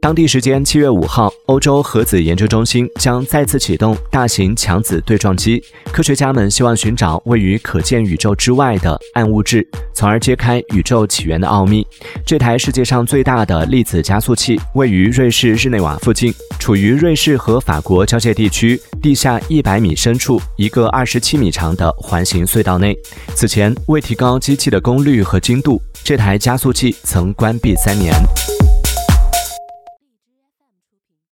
当地时间七月五号欧洲核子研究中心将再次启动大型强子对撞机。科学家们希望寻找位于可见宇宙之外的暗物质从而揭开宇宙起源的奥秘。这台世界上最大的粒子加速器位于瑞士日内瓦附近处于瑞士和法国交界地区地下一百米深处一个二十七米长的环形隧道内。此前为提高机器的功率和精度这台加速器曾关闭三年。